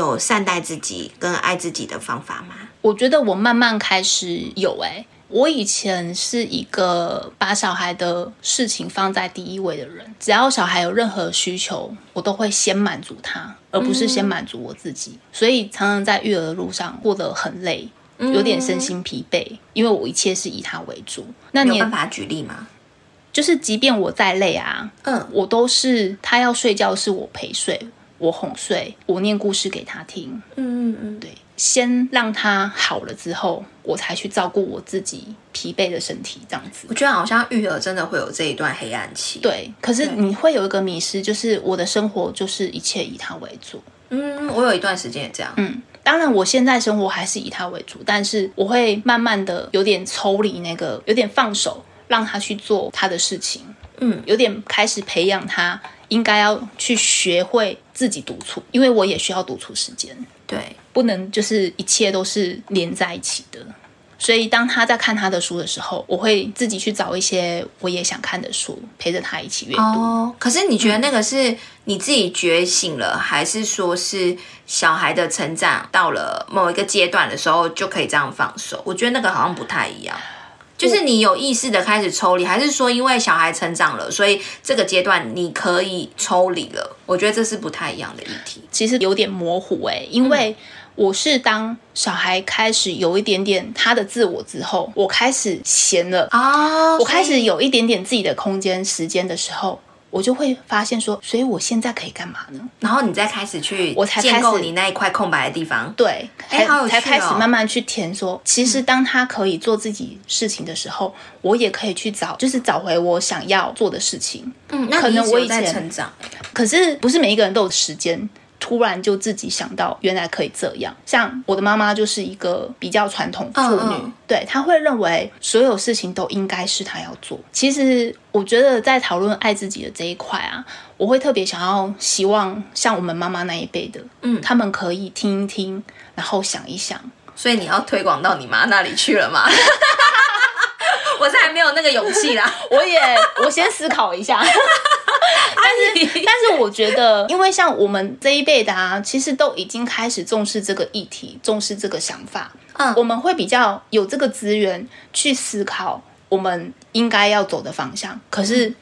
有善待自己跟爱自己的方法吗？我觉得我慢慢开始有哎、我以前是一个把小孩的事情放在第一位的人，只要小孩有任何需求，我都会先满足他，而不是先满足我自己。所以常常在育儿的路上过得很累，有点身心疲惫，因为我一切是以他为主。那你有办法举例吗？就是，即便我再累啊，嗯，我都是他要睡觉是我陪睡，我哄睡，我念故事给他听，嗯嗯嗯，对，先让他好了之后，我才去照顾我自己疲惫的身体，这样子我。觉得好像育儿真的会有这一段黑暗期。，对，可是你会有一个迷失，就是我的生活就是一切以他为主。嗯，我有一段时间也这样。嗯，当然我现在生活还是以他为主，但是我会慢慢的有点抽离那个，有点放手，让他去做他的事情。嗯，有点开始培养他应该要去学会自己独处，因为我也需要独处时间。对，不能就是一切都是连在一起的。所以当他在看他的书的时候，我会自己去找一些我也想看的书，陪着他一起阅读。哦，可是你觉得那个是你自己觉醒了，还是说是小孩的成长到了某一个阶段的时候就可以这样放手？我觉得那个好像不太一样。就是你有意识的开始抽离，还是说因为小孩成长了，所以这个阶段你可以抽离了？我觉得这是不太一样的议题。其实有点模糊诶、因为我是当小孩开始有一点点他的自我之后，我开始闲了，啊，我开始有一点点自己的空间、时间的时候，我就会发现说，所以我现在可以干嘛呢？然后你再开始去我才开始建构你那一块空白的地方。对，才开始哦慢慢去填说，其实当他可以做自己事情的时候，我也可以去找，就是找回我想要做的事情。嗯，那可能我以前成长。可是不是每一个人都有时间。突然就自己想到，原来可以这样。像我的妈妈就是一个比较传统妇女，嗯嗯对，她会认为所有事情都应该是她要做。其实我觉得在讨论爱自己的这一块啊，我会特别想要希望像我们妈妈那一辈的，嗯他们可以听一听，然后想一想，所以你要推广到你妈那里去了吗？我是还没有那个勇气啦。我也我先思考一下。我觉得，因为像我们这一辈的啊，其实都已经开始重视这个议题，重视这个想法。嗯我们会比较有这个资源去思考我们应该要走的方向。可是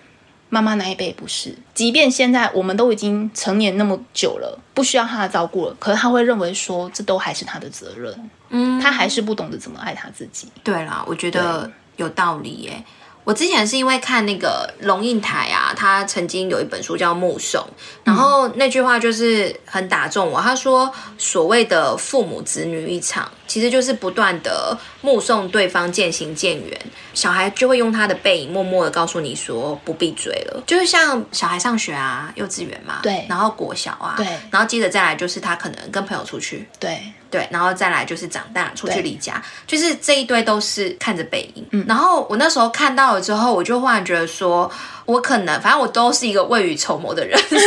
妈妈那一辈不是，即便现在我们都已经成年那么久了，不需要他的照顾了，可是他会认为说，这都还是他的责任。嗯，他还是不懂得怎么爱他自己。对啦，我觉得有道理耶。我之前是因为看那个龙应台啊，他曾经有一本书叫《目送》，然后那句话就是很打中我。他说，所谓的父母子女一场，其实就是不断的目送对方渐行渐远，小孩就会用他的背影默默的告诉你说不必追了。就是像小孩上学啊，幼稚园嘛，对然后国小啊，对然后接着再来就是他可能跟朋友出去，对，对，然后再来就是长大出去对离家，就是这一堆都是看着背影。嗯然后我那时候看到了之后，我就忽然觉得说，我可能反正我都是一个未雨绸缪的人，所以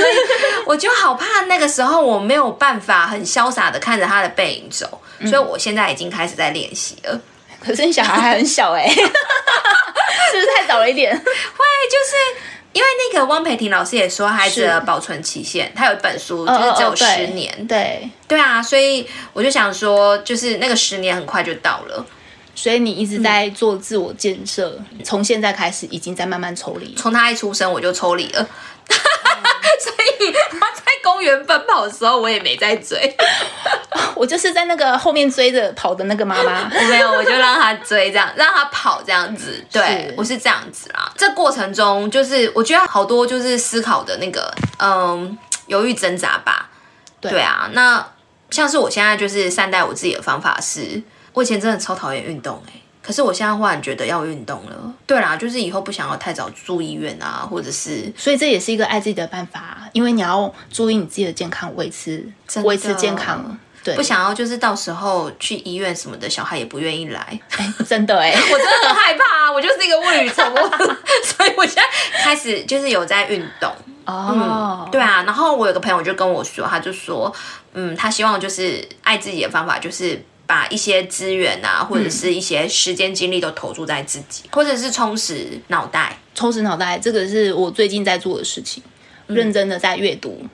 我就好怕那个时候我没有办法很潇洒的看着他的背影走，所以我现在已经开始在练习了。可是你小孩还很小哎、是不是太早了一点？会，就是。因为那个汪培婷老师也说，孩子的是保存期限，他有一本书，就是只有十年。哦对，对啊，所以我就想说，就是那个十年很快就到了。所以你一直在做自我建设，从现在开始已经在慢慢抽离。从他一出生我就抽离了，所以他在公园奔跑的时候，我也没在追，我就是在那个后面追着跑的那个妈妈。我没有，我就让他追，这样让他跑这样子。对是我是这样子啦。这过程中，就是我觉得好多就是思考的那个，嗯，犹豫挣扎吧。对对啊，那像是我现在就是善待我自己的方法是，我以前真的超讨厌运动哎、可是我现在忽然觉得要运动了。对啦，就是以后不想要太早住医院啊，或者是所以这也是一个爱自己的办法，因为你要注意你自己的健康，维持维持健康。对，不想要就是到时候去医院什么的，小孩也不愿意来。哎真的哎、我真的很害怕啊，我就是一个未雨绸缪，所以我现在开始就是有在运动。哦，对啊，然后我有个朋友就跟我说，他就说，嗯，他希望就是爱自己的方法就是。把一些资源啊，或者是一些时间精力都投注在自己，或者是充实脑袋。充实脑袋，这个是我最近在做的事情，认真的在阅读，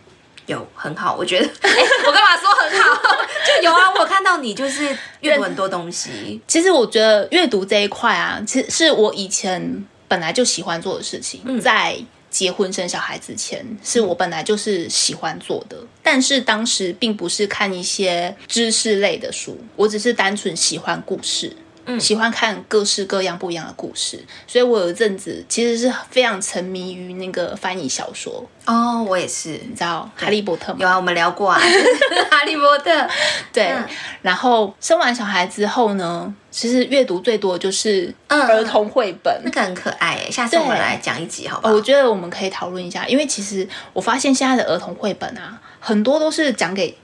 有很好，我觉得。哎 我干嘛说很好？就有啊，我看到你就是阅读很多东西。其实我觉得阅读这一块啊，其实是我以前本来就喜欢做的事情，在结婚生小孩之前，是我本来就是喜欢做的。但是当时并不是看一些知识类的书，我只是单纯喜欢故事。喜欢看各式各样不一样的故事，所以我有一阵子其实是非常沉迷于那个翻译小说。哦，我也是，你知道《哈利波特》吗？有啊，我们聊过啊，《哈利波特》。对，然后生完小孩之后呢，其实阅读最多就是儿童绘本，那个很可爱诶。下次我们来讲一集，好不好？我觉得我们可以讨论一下，因为其实我发现现在的儿童绘本啊，很多都是讲给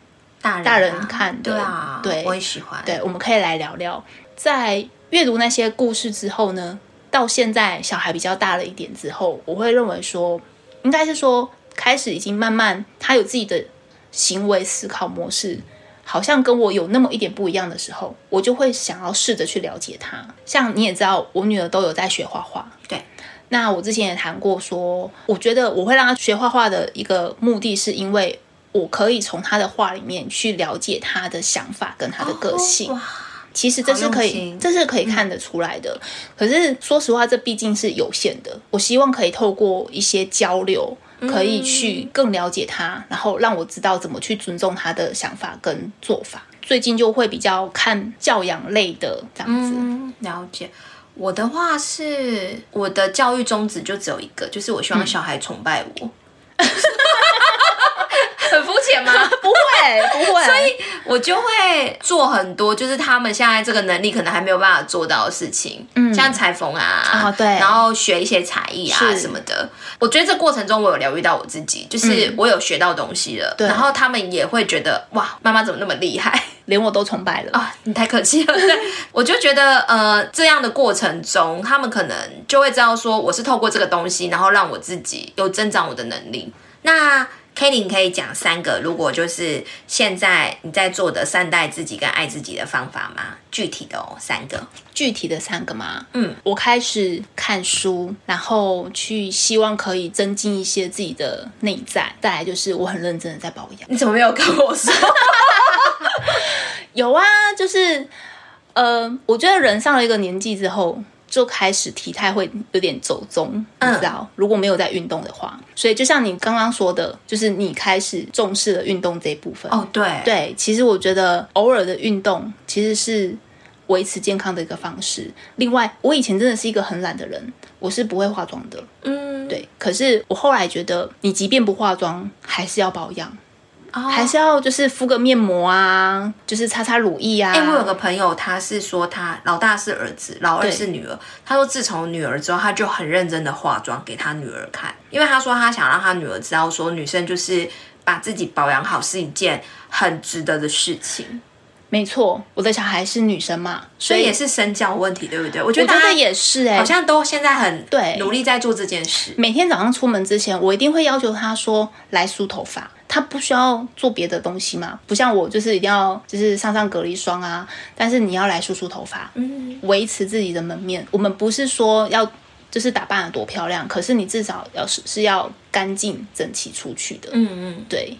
大人大人看的。对啊，对，我也喜欢。对，我们可以来聊聊。在阅读那些故事之后呢，到现在小孩比较大了一点之后，我会认为说，应该是说开始已经慢慢他有自己的行为思考模式，好像跟我有那么一点不一样的时候，我就会想要试着去了解他。像你也知道，我女儿都有在学画画，对。那我之前也谈过说，我觉得我会让她学画画的一个目的是因为我可以从他的话里面去了解他的想法跟他的个性。其实这是可以，这是可以看得出来的。可是说实话，这毕竟是有限的。我希望可以透过一些交流，可以去更了解他，然后让我知道怎么去尊重他的想法跟做法。最近就会比较看教养类的这样子。了解我的话是，我的教育宗旨就只有一个，就是我希望小孩崇拜我。不会，不会。所以我就会做很多，就是他们现在这个能力可能还没有办法做到的事情，嗯，像裁缝啊，对，然后学一些才艺啊什么的。我觉得这过程中我有疗愈到我自己，就是我有学到东西了，然后他们也会觉得哇，妈妈怎么那么厉害，连我都崇拜了啊！你太客气了。对，我就觉得呃，这样的过程中，他们可能就会知道说，我是透过这个东西，然后让我自己有增长我的能力。那 k a t i e 可以讲三个，如果就是现在你在做的善待自己跟爱自己的方法吗？具体的哦，三个，具体的三个吗？嗯，我开始看书，然后去希望可以增进一些自己的内在。再来就是我很认真的在保养。你怎么没有跟我说？有啊，就是呃，我觉得人上了一个年纪之后。就开始体态会有点走中，你知道？如果没有在运动的话，所以就像你刚刚说的，就是你开始重视了运动这一部分。哦，对对，其实我觉得偶尔的运动其实是维持健康的一个方式。另外，我以前真的是一个很懒的人，我是不会化妆的。嗯，对。可是我后来觉得，你即便不化妆，还是要保养。还是要就是敷个面膜啊，就是擦擦乳液啊。哎，我有个朋友，他是说他老大是儿子，老二是女儿。他说自从女儿之后，他就很认真的化妆给他女儿看，因为他说他想让他女儿知道，说女生就是把自己保养好是一件很值得的事情。没错，我的小孩是女生嘛，所以也是身教问题，对不对？我觉得也是哎，好像都现在很对努力在做这件事。每天早上出门之前，我一定会要求他说来梳头发。他不需要做别的东西嘛？不像我，就是一定要就是上上隔离霜啊。但是你要来梳梳头发，嗯，维持自己的门面。我们不是说要就是打扮的多漂亮，可是你至少要是是要干净整齐出去的。嗯嗯，对。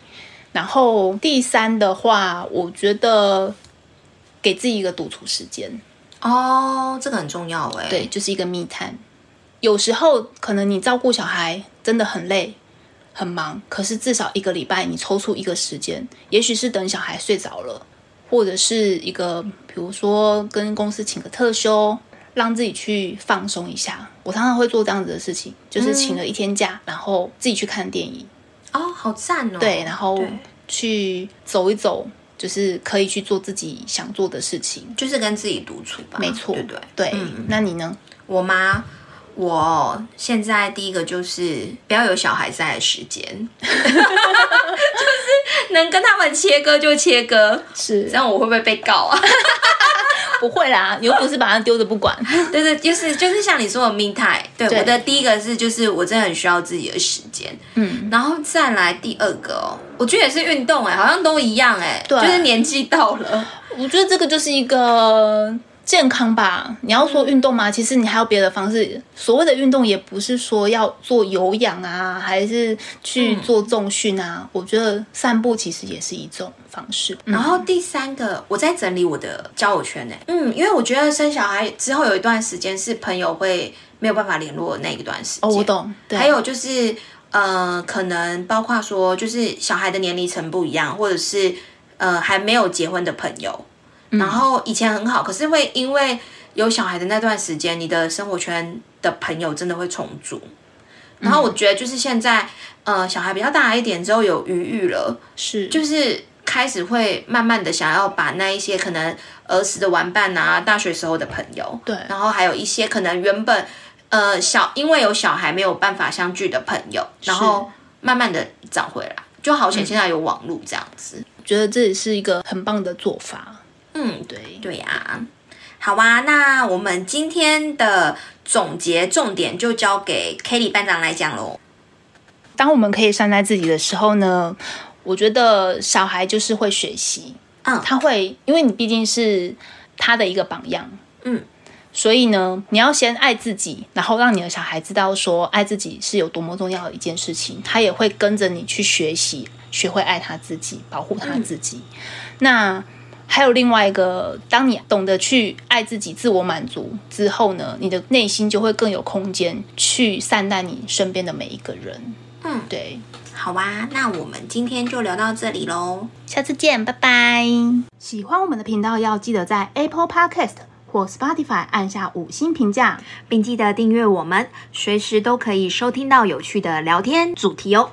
然后第三的话，我觉得给自己一个独处时间哦，这个很重要哎。对，就是一个密探。有时候可能你照顾小孩真的很累。很忙，可是至少一个礼拜你抽出一个时间，也许是等小孩睡着了，或者是一个，比如说跟公司请个特休，让自己去放松一下。我常常会做这样子的事情，就是请了一天假，然后自己去看电影。哦，好赞哦！对，然后去走一走，就是可以去做自己想做的事情，就是跟自己独处吧。没错，对对对。那你呢？我妈。我现在第一个就是不要有小孩在的时间，就是能跟他们切割就切割，是这样我会不会被告啊？不会啦，你又不是把它丢着不管。对对，就是就是像你说的 me time。对，我的第一个是就是我真的很需要自己的时间，嗯，然后再来第二个哦，我觉得也是运动哎，好像都一样哎，就是年纪到了，我觉得这个就是一个。健康吧。你要说运动吗？其实你还有别的方式。所谓的运动，也不是说要做有氧啊，还是去做重训啊。我觉得散步其实也是一种方式。然后第三个，我在整理我的交友圈呢。嗯，因为我觉得生小孩之后有一段时间是朋友会没有办法联络的那一段时间。哦，我懂。对还有就是，呃，可能包括说，就是小孩的年龄层不一样，或者是呃还没有结婚的朋友，然后以前很好，可是会因为有小孩的那段时间，你的生活圈的朋友真的会重组。然后我觉得就是现在，呃，小孩比较大一点之后有余裕了，是就是开始会慢慢的想要把那一些可能儿时的玩伴啊，大学时候的朋友，对然后还有一些可能原本呃小因为有小孩没有办法相聚的朋友，然后慢慢的找回来，就好险现在有网络这样子。觉得这也是一个很棒的做法。嗯，对，对呀、好啊，那我们今天的总结重点就交给 Kelly 班长来讲喽。当我们可以善待自己的时候呢，我觉得小孩就是会学习，嗯。他会，因为你毕竟是他的一个榜样，嗯，所以呢，你要先爱自己，然后让你的小孩知道说爱自己是有多么重要的一件事情，他也会跟着你去学习，学会爱他自己，保护他自己。那还有另外一个，当你懂得去爱自己、自我满足之后呢，你的内心就会更有空间去善待你身边的每一个人。嗯，对，好啊，那我们今天就聊到这里喽。下次见，拜拜。喜欢我们的频道，要记得在 Apple Podcast 或 Spotify 按下五星评价。并记得订阅我们，随时都可以收听到有趣的聊天主题哦。